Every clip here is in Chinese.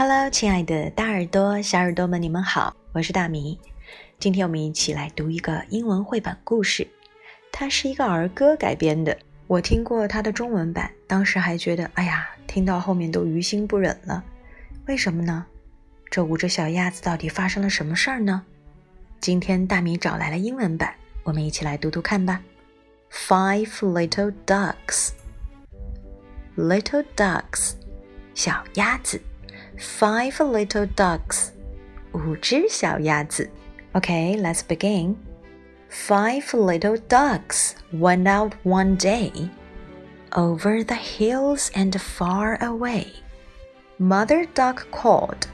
Hello，亲爱的大耳朵、小耳朵们，你们好，我是大米。今天我们一起来读一个英文绘本故事，它是一个儿歌改编的。我听过它的中文版，当时还觉得，哎呀，听到后面都于心不忍了。为什么呢？这五只小鸭子到底发生了什么事儿呢？今天大米找来了英文版，我们一起来读读看吧。Five little ducks, little ducks，小鸭子。Five little ducks，五只小鸭子。Okay, let's begin. Five little ducks went out one day over the hills and far away. Mother duck called,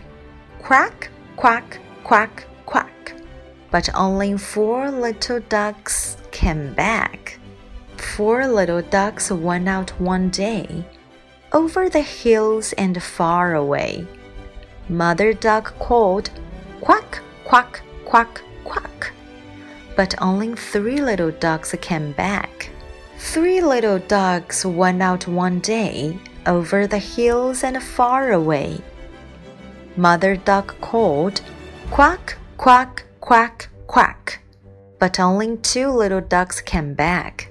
Quack, quack, quack, quack. But only four little ducks came back. Four little ducks went out one day over the hills and far away. Mother duck called, Quack, quack, quack, quack. But only three little ducks came back. Three little ducks went out one day over the hills and far away. Mother duck called, Quack, quack, quack, quack. But only two little ducks came back.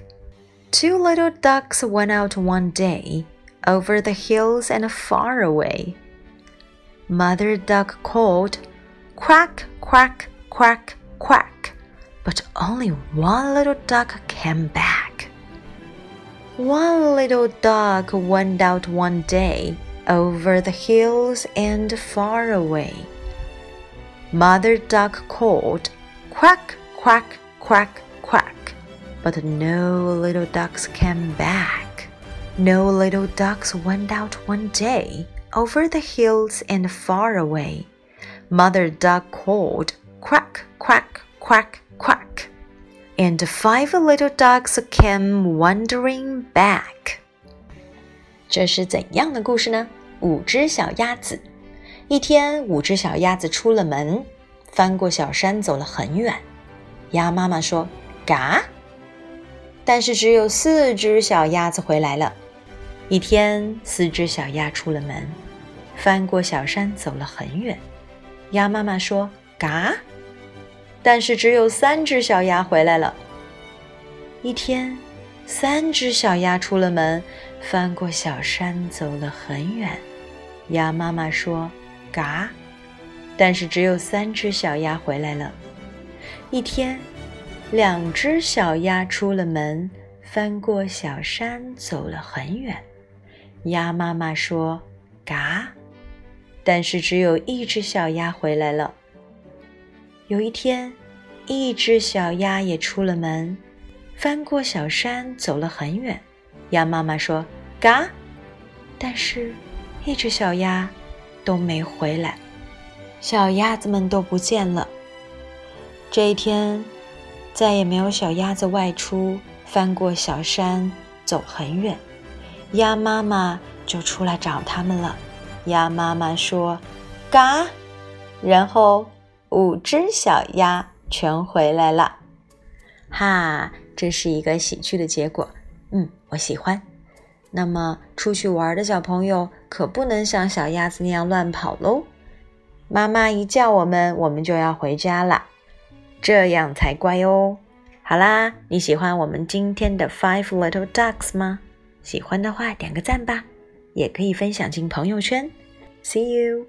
Two little ducks went out one day over the hills and far away. Mother duck called, Quack, quack, quack, quack, but only one little duck came back. One little duck went out one day over the hills and far away. Mother duck called, Quack, quack, quack, quack, but no little ducks came back. No little ducks went out one day over the hills and far away. Mother duck called, Quack, quack, quack, quack. And five little ducks came wandering back. 这是怎样的故事呢？五只小鸭子。一天，五只小鸭子出了门，翻过小山，走了很远。鸭妈妈说：“嘎！”但是只有四只小鸭子回来了。 一天，四只小鸭出了门，翻过小山，走了很远。鸭妈妈说：“嘎！”但是只有三只小鸭回来了。一天，三只小鸭出了门，翻过小山，走了很远。鸭妈妈说：“嘎！”但是只有三只小鸭回来了。一天，两只小鸭出了门，翻过小山，走了很远。鸭妈妈说：“嘎！”但是只有一只小鸭回来了。有一天，一只小鸭也出了门，翻过小山，走了很远。鸭妈妈说：“嘎！”但是，一只小鸭都没回来，小鸭子们都不见了。这一天，再也没有小鸭子外出，翻过小山，走很远。鸭妈妈就出来找他们了。鸭妈妈说：“嘎！”然后五只小鸭全回来了。哈，这是一个喜剧的结果。嗯，我喜欢。那么出去玩的小朋友可不能像小鸭子那样乱跑喽。妈妈一叫我们，我们就要回家了，这样才乖哦。好啦，你喜欢我们今天的 Five Little Ducks 吗？喜欢的话点个赞吧，也可以分享进朋友圈。See you。